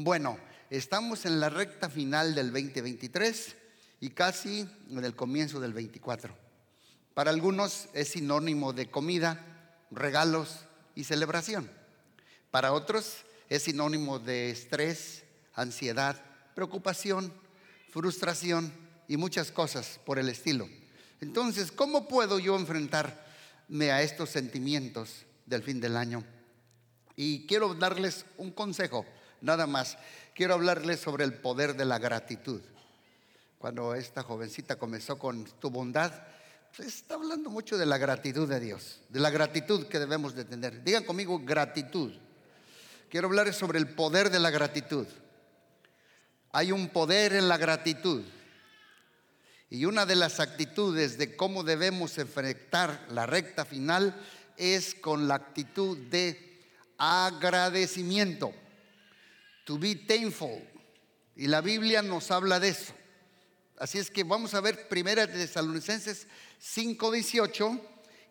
Bueno, estamos en la recta final del 2023 y casi en el comienzo del 24. Para algunos es sinónimo de comida, regalos y celebración. Para otros es sinónimo de estrés, ansiedad, preocupación, frustración y muchas cosas por el estilo. Entonces, ¿cómo puedo yo enfrentarme a estos sentimientos del fin del año? Y quiero darles un consejo, nada más. Quiero hablarles sobre el poder de la gratitud. Cuando esta jovencita comenzó con tu bondad, pues está hablando mucho de la gratitud de Dios, de la gratitud que debemos de tener. Digan conmigo gratitud. Quiero hablarles sobre el poder de la gratitud. Hay un poder en la gratitud. Y una de las actitudes de cómo debemos enfrentar la recta final es con la actitud de agradecimiento. To be thankful. Y la Biblia nos habla de eso. Así es que vamos a ver Primera de Tesalonicenses 5:18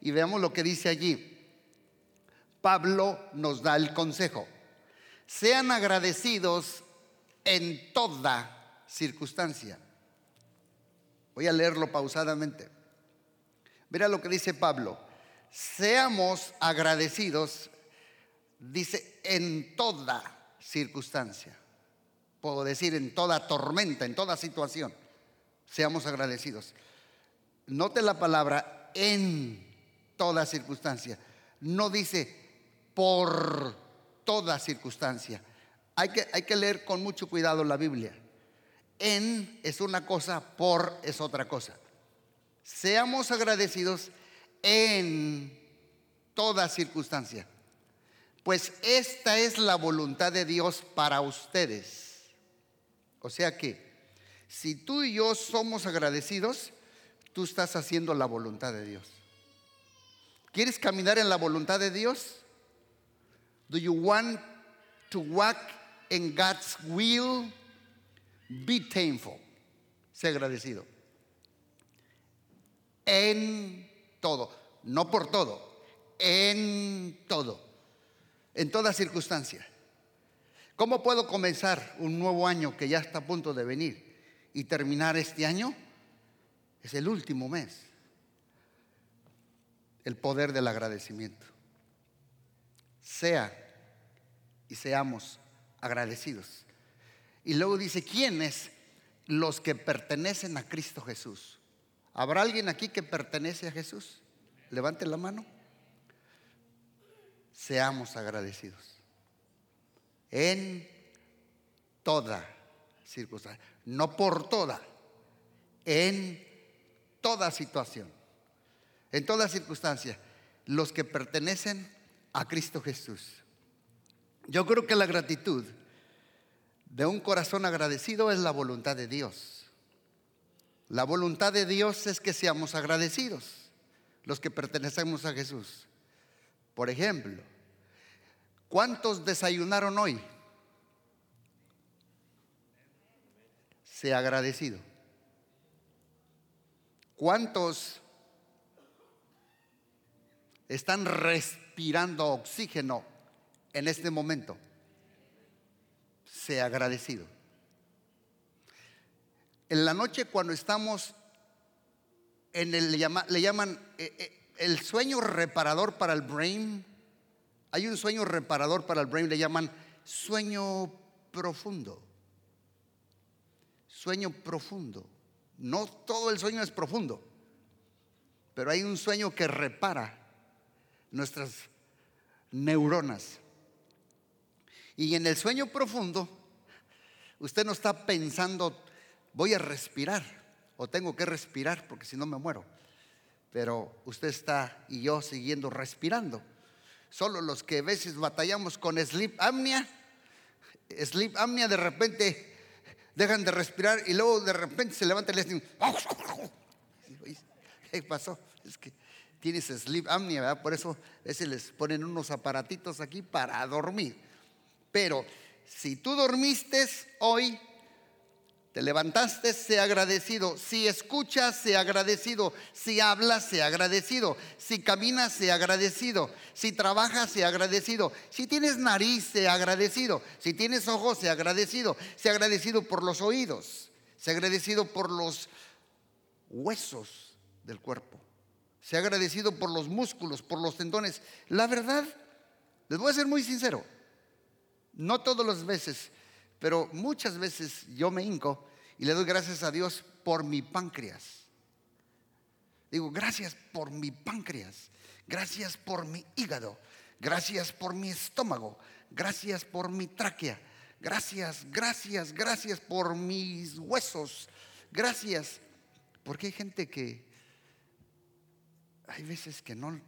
y veamos lo que dice allí. Pablo nos da el consejo. Sean agradecidos en toda circunstancia. Voy a leerlo pausadamente. Mira lo que dice Pablo. Seamos agradecidos, dice, en toda circunstancia. Puedo decir en toda tormenta, en toda situación. Seamos agradecidos. Note la palabra en toda circunstancia. No dice por toda circunstancia. Hay que, hay que leer con mucho cuidado la Biblia. En es una cosa, por es otra cosa. Seamos agradecidos en toda circunstancia. Pues esta es la voluntad de Dios para ustedes. O sea que si tú y yo somos agradecidos, tú estás haciendo la voluntad de Dios. ¿Quieres caminar en la voluntad de Dios? Do you want to walk in God's will? Be thankful. Sé agradecido. En todo. No por todo. En todo. En toda circunstancia. ¿Cómo puedo comenzar un nuevo año que ya está a punto de venir y terminar este año? Es el último mes. El poder del agradecimiento. Sea y seamos agradecidos. Y luego dice, ¿quiénes? Los que pertenecen a Cristo Jesús. ¿Habrá alguien aquí que pertenece a Jesús? Levante la mano. Seamos agradecidos. En toda circunstancia. No por toda. En toda situación. En toda circunstancia. Los que pertenecen a Cristo Jesús. Yo creo que la gratitud de un corazón agradecido es la voluntad de Dios. La voluntad de Dios es que seamos agradecidos, los que pertenecemos a Jesús. Por ejemplo, ¿cuántos desayunaron hoy? Sea agradecido. ¿Cuántos están respirando oxígeno en este momento? sea agradecido. En la noche cuando estamos en el, le llaman eh, eh, el sueño reparador para el brain, hay un sueño reparador para el brain, le llaman sueño profundo. Sueño profundo. No todo el sueño es profundo, pero hay un sueño que repara nuestras neuronas. Y en el sueño profundo, usted no está pensando, voy a respirar o tengo que respirar porque si no me muero. Pero usted está y yo siguiendo respirando. Solo los que a veces batallamos con sleep apnea, sleep apnea de repente dejan de respirar y luego de repente se levanta y le ¿qué pasó? Es que tienes sleep apnea, ¿verdad? Por eso a veces les ponen unos aparatitos aquí para dormir. Pero si tú dormiste hoy, te levantaste, sea agradecido. Si escuchas, sea agradecido. Si hablas, sea agradecido. Si caminas, sea agradecido. Si trabajas, sea agradecido. Si tienes nariz, sea agradecido. Si tienes ojos, sea agradecido. Sea agradecido por los oídos. Sea agradecido por los huesos del cuerpo. Sea agradecido por los músculos, por los tendones. La verdad, les voy a ser muy sincero. No todas las veces pero muchas veces yo me hinco y le doy gracias a Dios por mi páncreas. Digo, gracias por mi páncreas, gracias por mi hígado, gracias por mi estómago, gracias por mi tráquea, gracias, gracias, gracias por mis huesos, gracias. Porque hay gente que hay veces que no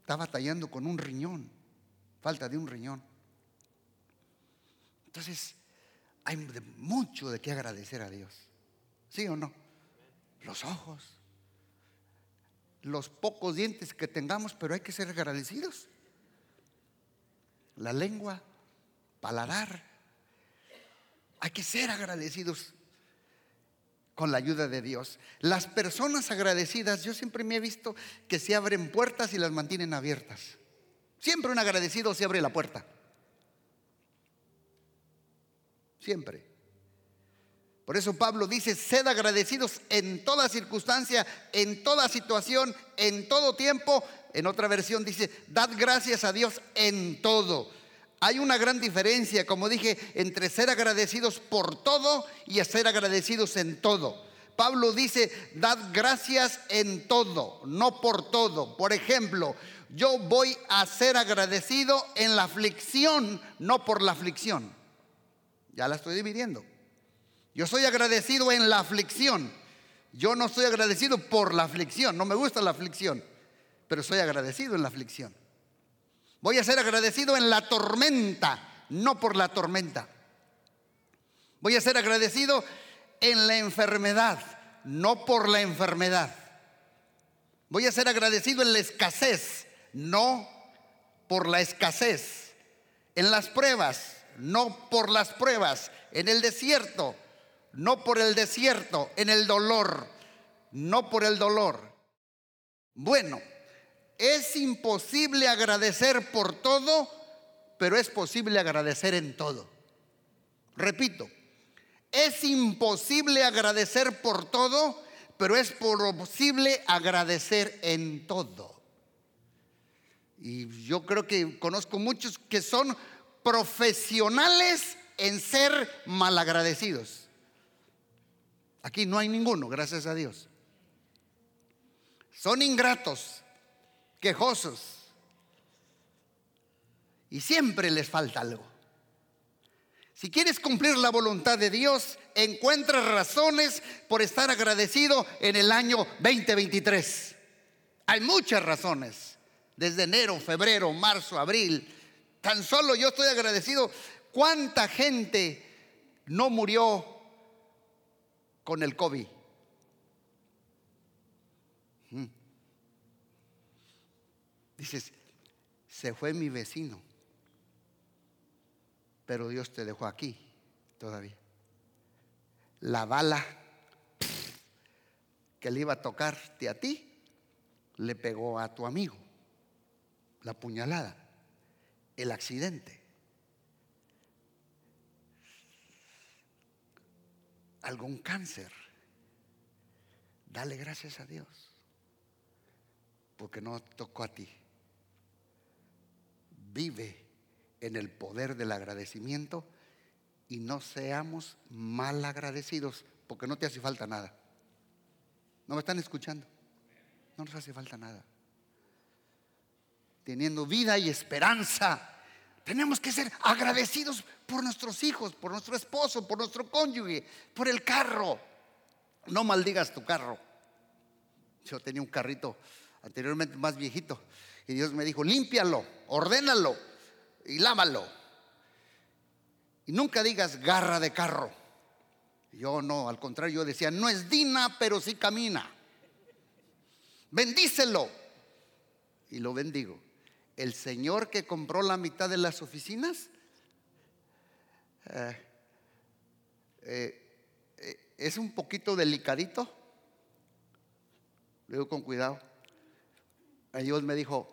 está batallando con un riñón, falta de un riñón. Entonces, hay mucho de qué agradecer a Dios. ¿Sí o no? Los ojos, los pocos dientes que tengamos, pero hay que ser agradecidos. La lengua, paladar. Hay que ser agradecidos con la ayuda de Dios. Las personas agradecidas, yo siempre me he visto que se abren puertas y las mantienen abiertas. Siempre un agradecido se abre la puerta. Siempre. Por eso Pablo dice, sed agradecidos en toda circunstancia, en toda situación, en todo tiempo. En otra versión dice, dad gracias a Dios en todo. Hay una gran diferencia, como dije, entre ser agradecidos por todo y ser agradecidos en todo. Pablo dice, dad gracias en todo, no por todo. Por ejemplo, yo voy a ser agradecido en la aflicción, no por la aflicción. Ya la estoy dividiendo. Yo soy agradecido en la aflicción. Yo no soy agradecido por la aflicción. No me gusta la aflicción. Pero soy agradecido en la aflicción. Voy a ser agradecido en la tormenta, no por la tormenta. Voy a ser agradecido en la enfermedad, no por la enfermedad. Voy a ser agradecido en la escasez, no por la escasez. En las pruebas, no por las pruebas, en el desierto, no por el desierto, en el dolor, no por el dolor. Bueno, es imposible agradecer por todo, pero es posible agradecer en todo. Repito, es imposible agradecer por todo, pero es posible agradecer en todo. Y yo creo que conozco muchos que son profesionales en ser malagradecidos. Aquí no hay ninguno, gracias a Dios. Son ingratos, quejosos. Y siempre les falta algo. Si quieres cumplir la voluntad de Dios, encuentra razones por estar agradecido en el año 2023. Hay muchas razones. Desde enero, febrero, marzo, abril, Tan solo yo estoy agradecido. ¿Cuánta gente no murió con el COVID? Mm. Dices, se fue mi vecino, pero Dios te dejó aquí todavía. La bala que le iba a tocarte a ti, le pegó a tu amigo, la puñalada el accidente. Algún cáncer. Dale gracias a Dios. Porque no tocó a ti. Vive en el poder del agradecimiento y no seamos mal agradecidos porque no te hace falta nada. ¿No me están escuchando? No nos hace falta nada teniendo vida y esperanza. Tenemos que ser agradecidos por nuestros hijos, por nuestro esposo, por nuestro cónyuge, por el carro. No maldigas tu carro. Yo tenía un carrito anteriormente más viejito y Dios me dijo, límpialo, ordénalo y lávalo. Y nunca digas garra de carro. Yo no, al contrario, yo decía, no es Dina, pero sí camina. Bendícelo. Y lo bendigo el señor que compró la mitad de las oficinas, eh, eh, eh, es un poquito delicadito. Le digo con cuidado. Y Dios me dijo,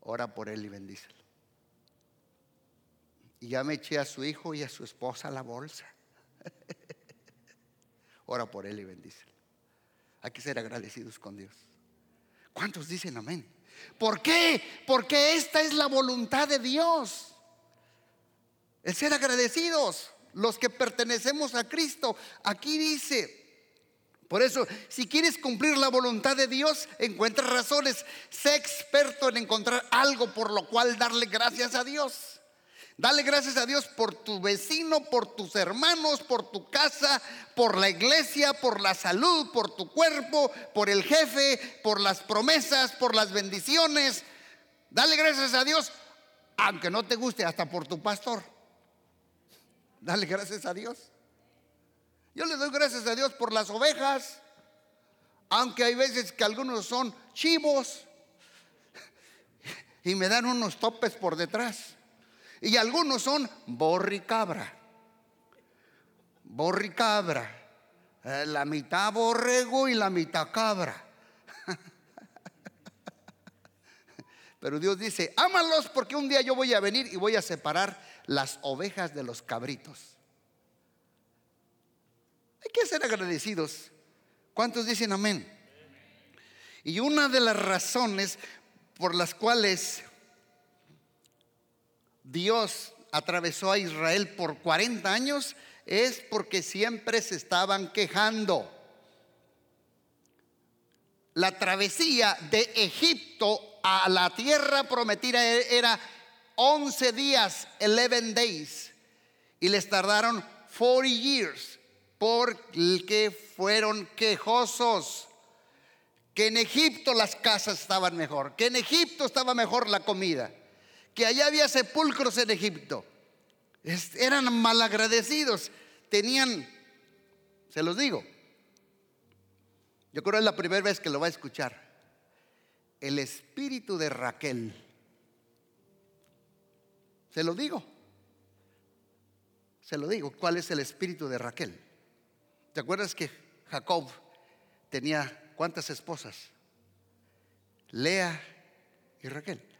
ora por él y bendícelo. Y ya me eché a su hijo y a su esposa la bolsa. ora por él y bendícelo. Hay que ser agradecidos con Dios. ¿Cuántos dicen amén? ¿Por qué? Porque esta es la voluntad de Dios. El ser agradecidos, los que pertenecemos a Cristo. Aquí dice, por eso, si quieres cumplir la voluntad de Dios, encuentra razones. Sé experto en encontrar algo por lo cual darle gracias a Dios. Dale gracias a Dios por tu vecino, por tus hermanos, por tu casa, por la iglesia, por la salud, por tu cuerpo, por el jefe, por las promesas, por las bendiciones. Dale gracias a Dios, aunque no te guste, hasta por tu pastor. Dale gracias a Dios. Yo le doy gracias a Dios por las ovejas, aunque hay veces que algunos son chivos y me dan unos topes por detrás. Y algunos son borricabra. Borricabra. Eh, la mitad borrego y la mitad cabra. Pero Dios dice, ámalos porque un día yo voy a venir y voy a separar las ovejas de los cabritos. Hay que ser agradecidos. ¿Cuántos dicen amén? Y una de las razones por las cuales Dios atravesó a Israel por 40 años es porque siempre se estaban quejando. La travesía de Egipto a la tierra prometida era 11 días, 11 days, y les tardaron 40 years porque fueron quejosos. Que en Egipto las casas estaban mejor, que en Egipto estaba mejor la comida que allá había sepulcros en Egipto. eran malagradecidos. Tenían, se los digo, yo creo que es la primera vez que lo va a escuchar. El espíritu de Raquel. Se lo digo. Se lo digo. ¿Cuál es el espíritu de Raquel? ¿Te acuerdas que Jacob tenía cuántas esposas? Lea y Raquel.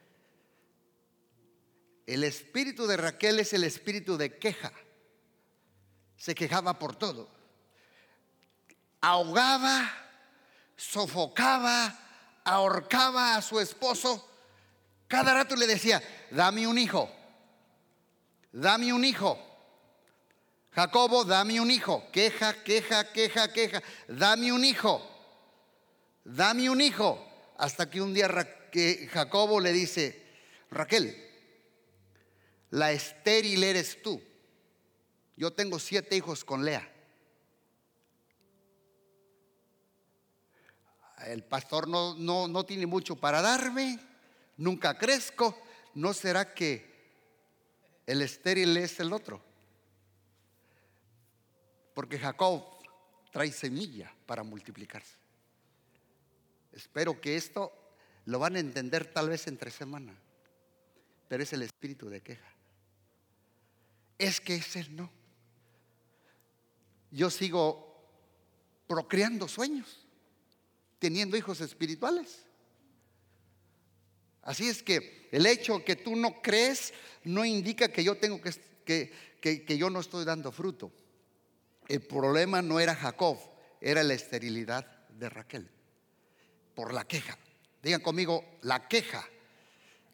El espíritu de Raquel es el espíritu de queja. Se quejaba por todo. Ahogaba, sofocaba, ahorcaba a su esposo. Cada rato le decía, dame un hijo, dame un hijo. Jacobo, dame un hijo. Queja, queja, queja, queja. Dame un hijo. Dame un hijo. Hasta que un día Jacobo le dice, Raquel, la estéril eres tú. Yo tengo siete hijos con Lea. El pastor no, no, no tiene mucho para darme, nunca crezco. ¿No será que el estéril es el otro? Porque Jacob trae semilla para multiplicarse. Espero que esto lo van a entender tal vez entre semana, pero es el espíritu de queja es que es Él no. Yo sigo procreando sueños, teniendo hijos espirituales. Así es que el hecho que tú no crees no indica que yo tengo que, que, que yo no estoy dando fruto. El problema no era Jacob, era la esterilidad de Raquel, por la queja. Digan conmigo, la queja.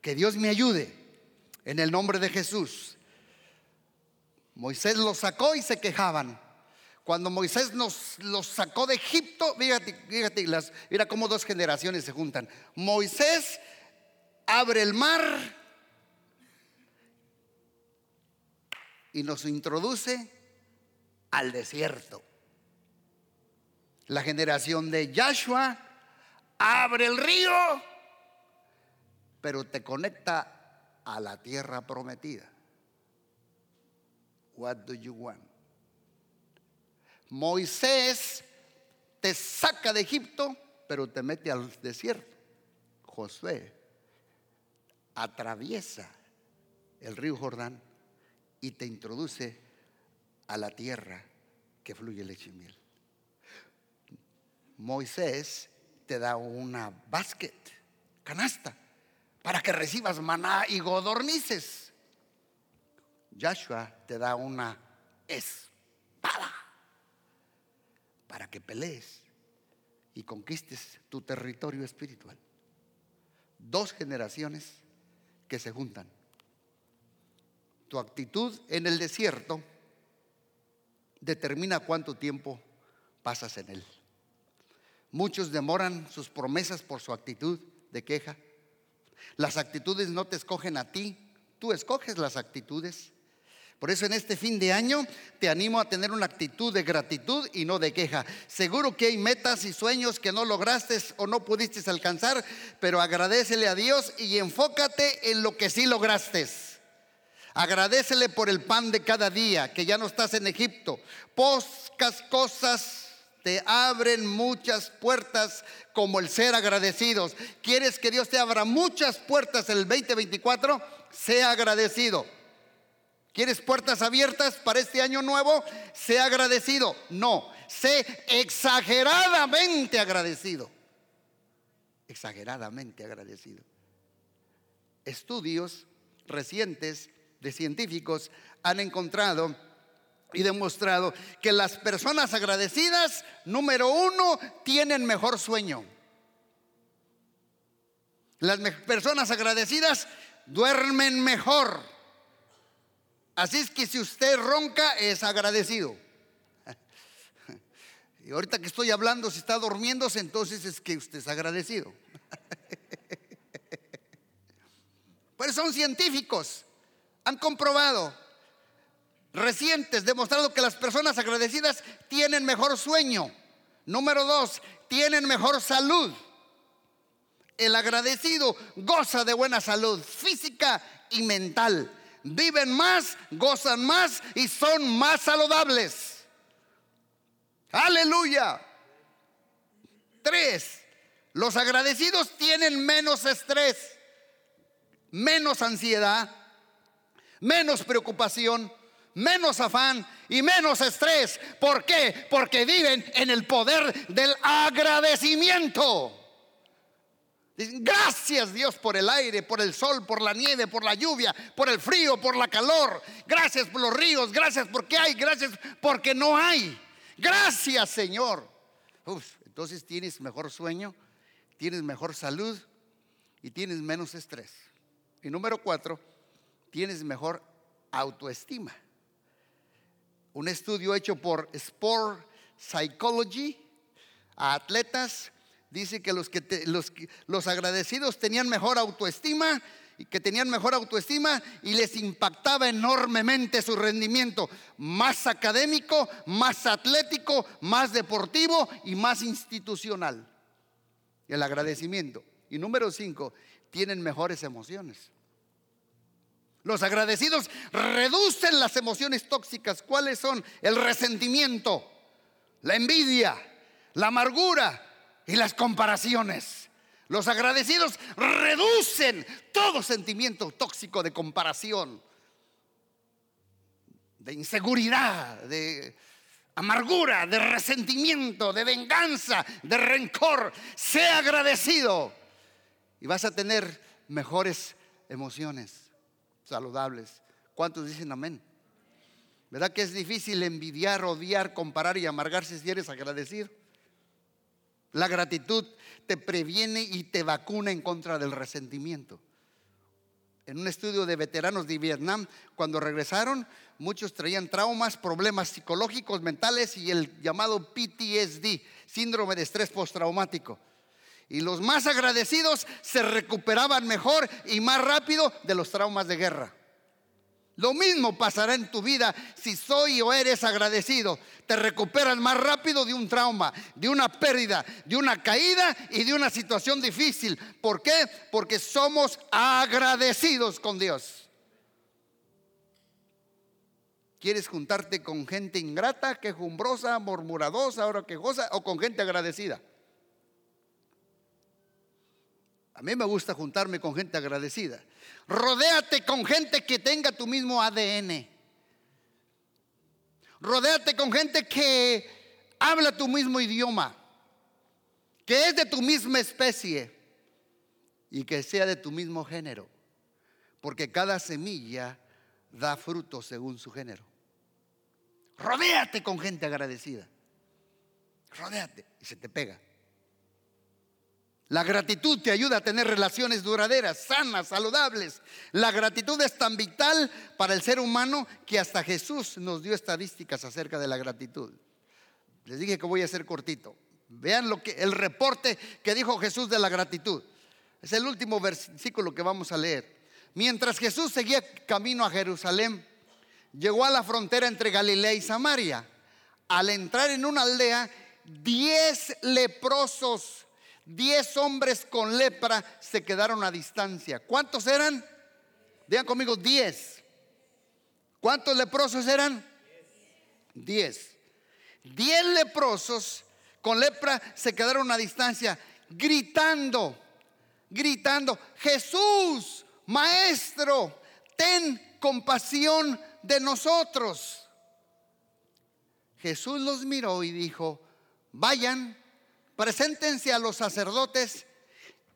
Que Dios me ayude en el nombre de Jesús. Moisés los sacó y se quejaban. Cuando Moisés nos los sacó de Egipto, fíjate, fíjate mira cómo dos generaciones se juntan. Moisés abre el mar y nos introduce al desierto. La generación de Yahshua abre el río, pero te conecta a la tierra prometida. What do? Moisés te saca de Egipto, pero te mete al desierto. Josué atraviesa el río Jordán y te introduce a la tierra que fluye leche y miel. Moisés te da una basket, canasta, para que recibas maná y godornices. Joshua te da una espada para que pelees y conquistes tu territorio espiritual. Dos generaciones que se juntan. Tu actitud en el desierto determina cuánto tiempo pasas en él. Muchos demoran sus promesas por su actitud de queja. Las actitudes no te escogen a ti, tú escoges las actitudes. Por eso en este fin de año te animo a tener una actitud de gratitud y no de queja. Seguro que hay metas y sueños que no lograste o no pudiste alcanzar, pero agradecele a Dios y enfócate en lo que sí lograste. Agradecele por el pan de cada día, que ya no estás en Egipto. Pocas cosas te abren muchas puertas como el ser agradecidos. ¿Quieres que Dios te abra muchas puertas en el 2024? Sea agradecido. ¿Quieres puertas abiertas para este año nuevo? Sé agradecido. No, sé exageradamente agradecido. Exageradamente agradecido. Estudios recientes de científicos han encontrado y demostrado que las personas agradecidas, número uno, tienen mejor sueño. Las personas agradecidas duermen mejor. Así es que si usted ronca es agradecido. Y ahorita que estoy hablando, si está durmiéndose, entonces es que usted es agradecido. Pero son científicos, han comprobado, recientes, demostrado que las personas agradecidas tienen mejor sueño. Número dos, tienen mejor salud. El agradecido goza de buena salud física y mental viven más, gozan más y son más saludables. Aleluya. Tres, los agradecidos tienen menos estrés, menos ansiedad, menos preocupación, menos afán y menos estrés. ¿Por qué? Porque viven en el poder del agradecimiento. Gracias Dios por el aire, por el sol, por la nieve, por la lluvia, por el frío, por la calor. Gracias por los ríos, gracias porque hay, gracias porque no hay. Gracias Señor. entonces tienes mejor sueño, tienes mejor salud y tienes menos estrés. Y número cuatro, tienes mejor autoestima. Un estudio hecho por Sport Psychology a atletas dice que los, que los, los agradecidos tenían mejor autoestima que tenían mejor autoestima y les impactaba enormemente su rendimiento, más académico, más atlético, más deportivo y más institucional. El agradecimiento. Y número cinco, tienen mejores emociones. Los agradecidos reducen las emociones tóxicas. ¿Cuáles son? El resentimiento, la envidia, la amargura, y las comparaciones. Los agradecidos reducen todo sentimiento tóxico de comparación, de inseguridad, de amargura, de resentimiento, de venganza, de rencor. Sea agradecido y vas a tener mejores emociones saludables. ¿Cuántos dicen amén? ¿Verdad que es difícil envidiar, odiar, comparar y amargarse si eres agradecido? La gratitud te previene y te vacuna en contra del resentimiento. En un estudio de veteranos de Vietnam, cuando regresaron, muchos traían traumas, problemas psicológicos, mentales y el llamado PTSD, síndrome de estrés postraumático. Y los más agradecidos se recuperaban mejor y más rápido de los traumas de guerra. Lo mismo pasará en tu vida si soy o eres agradecido. Te recuperas más rápido de un trauma, de una pérdida, de una caída y de una situación difícil. ¿Por qué? Porque somos agradecidos con Dios. ¿Quieres juntarte con gente ingrata, quejumbrosa, murmuradosa, ahora quejosa o con gente agradecida? A mí me gusta juntarme con gente agradecida. Rodéate con gente que tenga tu mismo ADN. Rodéate con gente que habla tu mismo idioma, que es de tu misma especie y que sea de tu mismo género, porque cada semilla da fruto según su género. Rodéate con gente agradecida. Rodéate y se te pega. La gratitud te ayuda a tener relaciones duraderas, sanas, saludables. La gratitud es tan vital para el ser humano que hasta Jesús nos dio estadísticas acerca de la gratitud. Les dije que voy a ser cortito. Vean lo que el reporte que dijo Jesús de la gratitud. Es el último versículo que vamos a leer. Mientras Jesús seguía camino a Jerusalén, llegó a la frontera entre Galilea y Samaria. Al entrar en una aldea, diez leprosos Diez hombres con lepra se quedaron a distancia. ¿Cuántos eran? Digan conmigo, diez. ¿Cuántos leprosos eran? Diez. Diez leprosos con lepra se quedaron a distancia, gritando, gritando, Jesús, Maestro, ten compasión de nosotros. Jesús los miró y dijo, vayan preséntense a los sacerdotes.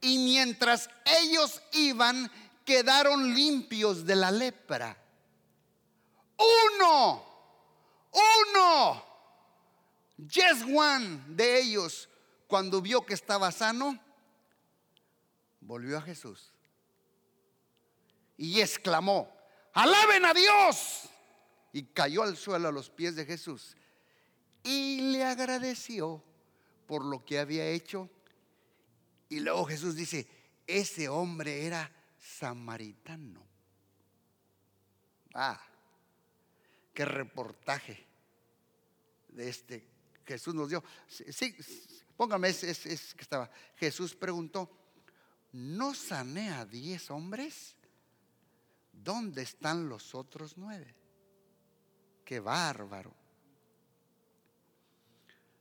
Y mientras ellos iban quedaron limpios de la lepra. Uno, uno, just one de ellos, cuando vio que estaba sano, volvió a Jesús. Y exclamó, alaben a Dios. Y cayó al suelo a los pies de Jesús. Y le agradeció por lo que había hecho. Y luego Jesús dice, ese hombre era samaritano. Ah, qué reportaje de este Jesús nos dio. Sí, póngame, es, es, que estaba. Jesús preguntó, ¿no sané a diez hombres? ¿Dónde están los otros nueve? Qué bárbaro.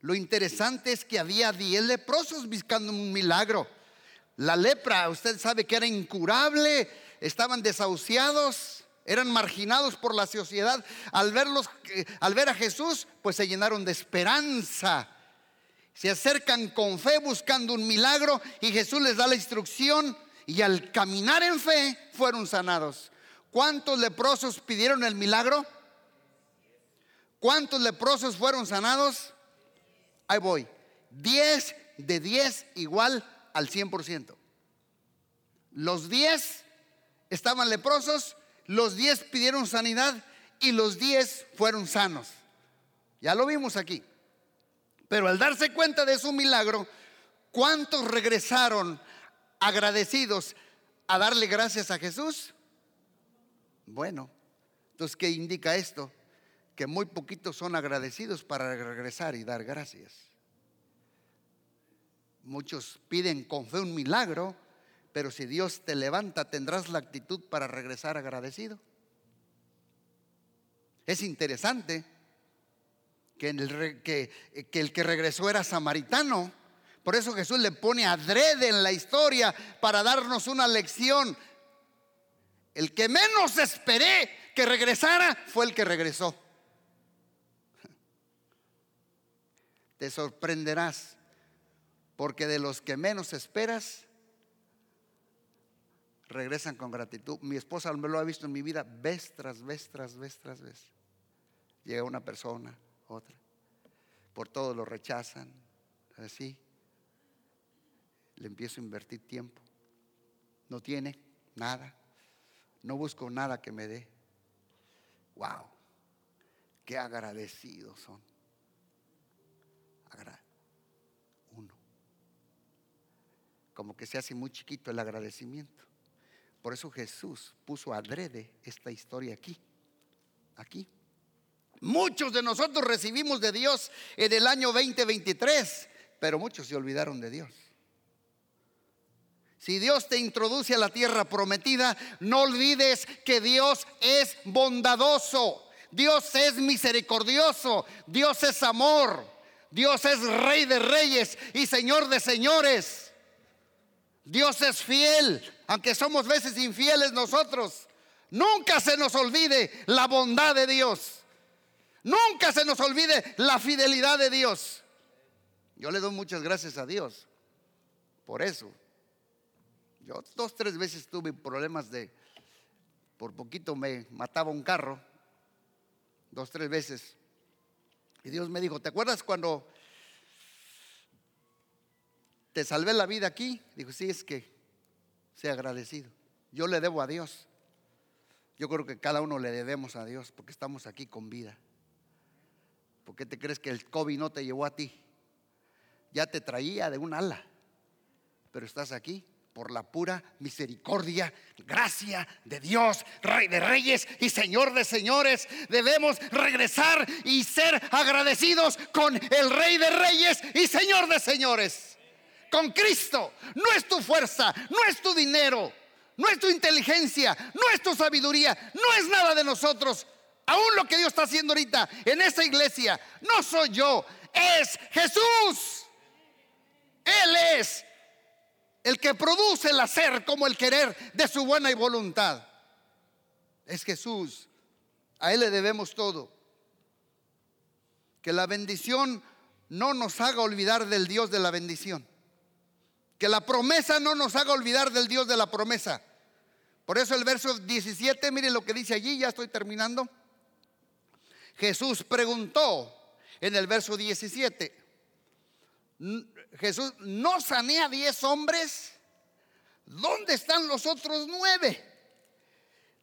Lo interesante es que había diez leprosos buscando un milagro. La lepra, usted sabe que era incurable, estaban desahuciados, eran marginados por la sociedad. Al verlos, eh, al ver a Jesús, pues se llenaron de esperanza. Se acercan con fe buscando un milagro y Jesús les da la instrucción y al caminar en fe fueron sanados. ¿Cuántos leprosos pidieron el milagro? ¿Cuántos leprosos fueron sanados? Ahí voy. 10 de 10 igual al 100%. Los 10 estaban leprosos, los 10 pidieron sanidad y los 10 fueron sanos. Ya lo vimos aquí. Pero al darse cuenta de su milagro, ¿cuántos regresaron agradecidos a darle gracias a Jesús? Bueno, entonces, ¿qué indica esto? Que muy poquitos son agradecidos para regresar y dar gracias. Muchos piden con fe un milagro, pero si Dios te levanta, tendrás la actitud para regresar agradecido. Es interesante que el, que, que el que regresó era samaritano. Por eso Jesús le pone adrede en la historia para darnos una lección. El que menos esperé que regresara fue el que regresó. Te sorprenderás, porque de los que menos esperas, regresan con gratitud. Mi esposa me lo ha visto en mi vida vez tras vez, tras vez, tras vez. Llega una persona, otra, por todo lo rechazan, así. Le empiezo a invertir tiempo. No tiene nada. No busco nada que me dé. Wow, qué agradecidos son. Uno. Como que se hace muy chiquito el agradecimiento. Por eso Jesús puso adrede esta historia aquí. Aquí. Muchos de nosotros recibimos de Dios en el año 2023, pero muchos se olvidaron de Dios. Si Dios te introduce a la tierra prometida, no olvides que Dios es bondadoso, Dios es misericordioso, Dios es amor. Dios es rey de reyes y señor de señores. Dios es fiel, aunque somos veces infieles nosotros. Nunca se nos olvide la bondad de Dios. Nunca se nos olvide la fidelidad de Dios. Yo le doy muchas gracias a Dios por eso. Yo dos, tres veces tuve problemas de, por poquito me mataba un carro, dos, tres veces. Y Dios me dijo, ¿te acuerdas cuando te salvé la vida aquí? Dijo, sí, es que sea agradecido. Yo le debo a Dios. Yo creo que cada uno le debemos a Dios porque estamos aquí con vida. ¿Por qué te crees que el COVID no te llevó a ti? Ya te traía de un ala, pero estás aquí por la pura misericordia, gracia de Dios, Rey de Reyes y Señor de Señores. Debemos regresar y ser agradecidos con el Rey de Reyes y Señor de Señores. Con Cristo. No es tu fuerza, no es tu dinero, no es tu inteligencia, no es tu sabiduría, no es nada de nosotros. Aún lo que Dios está haciendo ahorita en esta iglesia, no soy yo, es Jesús. Él es el que produce el hacer como el querer de su buena y voluntad. Es Jesús. A Él le debemos todo. Que la bendición no nos haga olvidar del Dios de la bendición. Que la promesa no nos haga olvidar del Dios de la promesa. Por eso el verso 17, miren lo que dice allí, ya estoy terminando. Jesús preguntó en el verso 17, Jesús no sané a diez hombres. ¿Dónde están los otros nueve?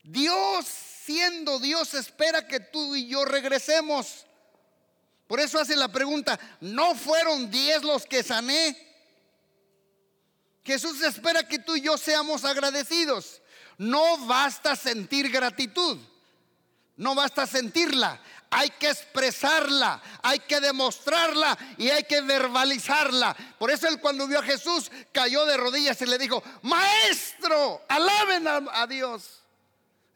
Dios, siendo Dios, espera que tú y yo regresemos. Por eso hace la pregunta, ¿no fueron diez los que sané? Jesús espera que tú y yo seamos agradecidos. No basta sentir gratitud. No basta sentirla hay que expresarla, hay que demostrarla y hay que verbalizarla. Por eso él cuando vio a Jesús cayó de rodillas y le dijo, maestro, alaben a, Dios.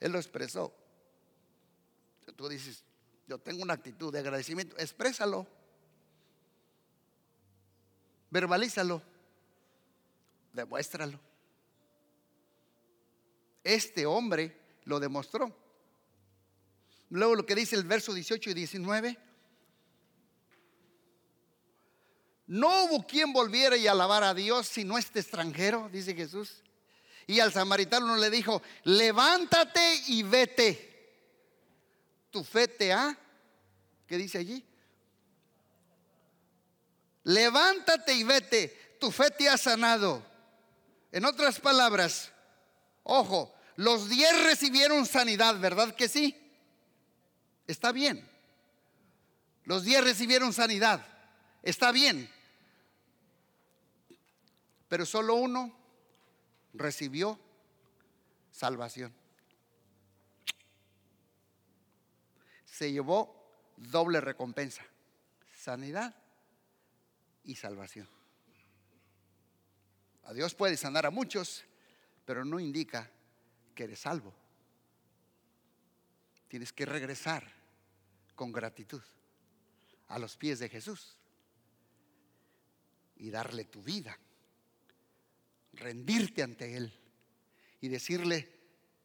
Él lo expresó. Tú dices, yo tengo una actitud de agradecimiento, exprésalo, verbalízalo, demuéstralo. Este hombre lo demostró. Luego lo que dice el verso 18 y 19. No hubo quien volviera y alabara a Dios sino este extranjero, dice Jesús. Y al samaritano le dijo, levántate y vete. Tu fe te ha, ¿qué dice allí? Levántate y vete, tu fe te ha sanado. En otras palabras, ojo, los diez recibieron sanidad, ¿verdad que sí? Está bien. Los diez recibieron sanidad. Está bien. Pero solo uno recibió salvación. Se llevó doble recompensa. Sanidad y salvación. A Dios puede sanar a muchos, pero no indica que eres salvo. Tienes que regresar con gratitud a los pies de Jesús y darle tu vida, rendirte ante Él y decirle,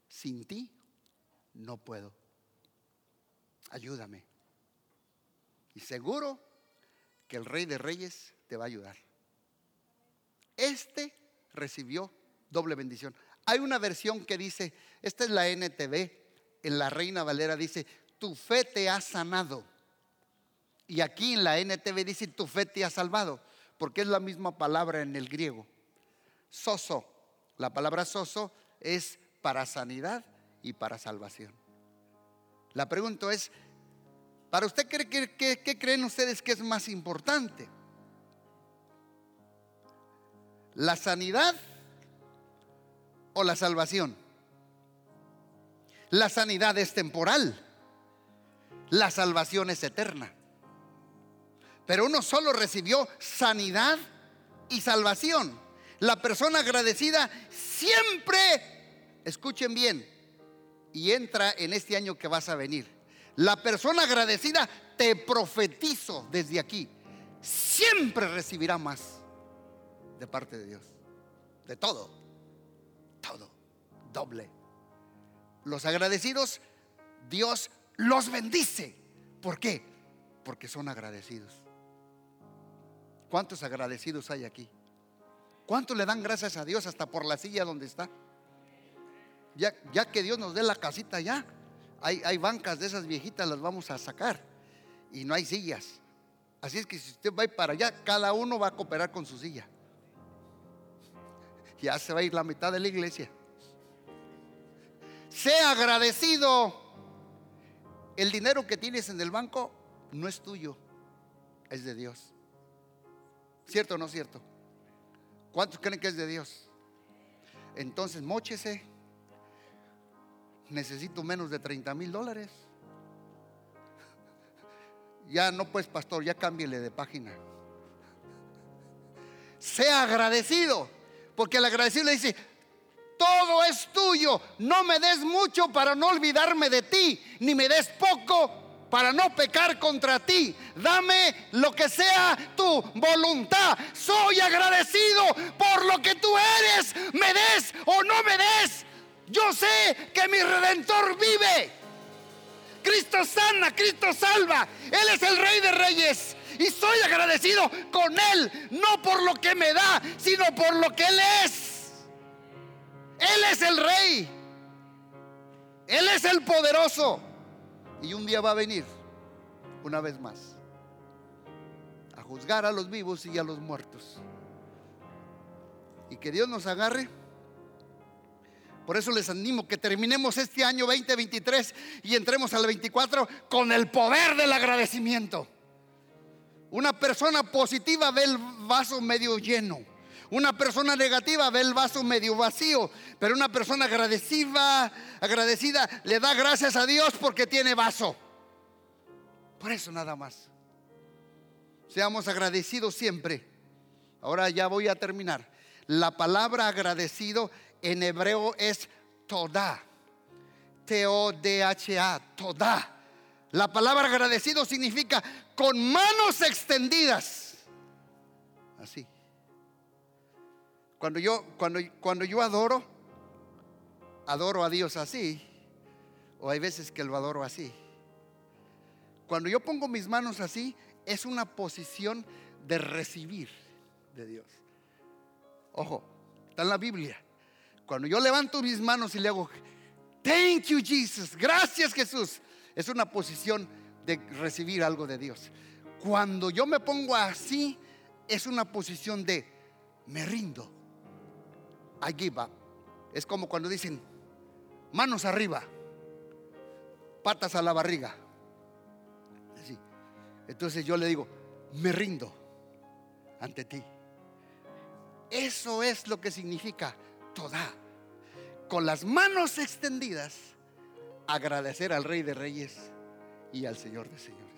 sin ti no puedo, ayúdame. Y seguro que el Rey de Reyes te va a ayudar. Este recibió doble bendición. Hay una versión que dice, esta es la NTV, en la Reina Valera dice, tu fe te ha sanado. Y aquí en la NTV dice, tu fe te ha salvado, porque es la misma palabra en el griego. Soso, la palabra soso es para sanidad y para salvación. La pregunta es, ¿para usted qué, qué creen ustedes que es más importante? ¿La sanidad o la salvación? La sanidad es temporal la salvación es eterna. Pero uno solo recibió sanidad y salvación. La persona agradecida siempre, escuchen bien, y entra en este año que vas a venir. La persona agradecida, te profetizo desde aquí, siempre recibirá más de parte de Dios. De todo, todo, doble. Los agradecidos, Dios los bendice ¿Por qué? Porque son agradecidos. ¿Cuántos agradecidos hay aquí? ¿Cuántos le dan gracias a Dios hasta por la silla donde está? Ya, ya que Dios nos dé la casita ya. Hay, hay bancas de esas viejitas, las vamos a sacar. Y no hay sillas. Así es que si usted va para allá, cada uno va a cooperar con su silla. Ya se va a ir la mitad de la iglesia. Sea agradecido. El dinero que tienes en el banco no es tuyo, es de Dios. ¿Cierto o no cierto? ¿Cuántos creen que es de Dios? Entonces, mochese. Necesito menos de 30 mil dólares. Ya no pues, pastor, ya cámbiele de página. Sea agradecido, porque el agradecido le dice, todo es tuyo, no me des mucho para no olvidarme de ti, ni me des poco para no pecar contra ti. Dame lo que sea tu voluntad. Soy agradecido por lo que tú eres. Me des o no me des. Yo sé que mi redentor vive. Cristo sana, Cristo salva. Él es el rey de reyes. Y soy agradecido con Él, no por lo que me da, sino por lo que Él es. Él es el rey. Él es el poderoso. Y un día va a venir, una vez más, a juzgar a los vivos y a los muertos. Y que Dios nos agarre. Por eso les animo que terminemos este año 2023 y entremos al 24 con el poder del agradecimiento. Una persona positiva ve el vaso medio lleno. Una persona negativa ve el vaso medio vacío, pero una persona agradecida, agradecida le da gracias a Dios porque tiene vaso. Por eso nada más. Seamos agradecidos siempre. Ahora ya voy a terminar. La palabra agradecido en hebreo es toda. T-O-D-H-A, toda. La palabra agradecido significa con manos extendidas. Así. Cuando yo, cuando, cuando yo adoro, adoro a Dios así, o hay veces que lo adoro así. Cuando yo pongo mis manos así, es una posición de recibir de Dios. Ojo, está en la Biblia. Cuando yo levanto mis manos y le hago, thank you Jesus, gracias Jesús, es una posición de recibir algo de Dios. Cuando yo me pongo así, es una posición de me rindo. I. Es como cuando dicen manos arriba, patas a la barriga. Entonces yo le digo, me rindo ante ti. Eso es lo que significa toda. Con las manos extendidas, agradecer al Rey de Reyes y al Señor de Señores.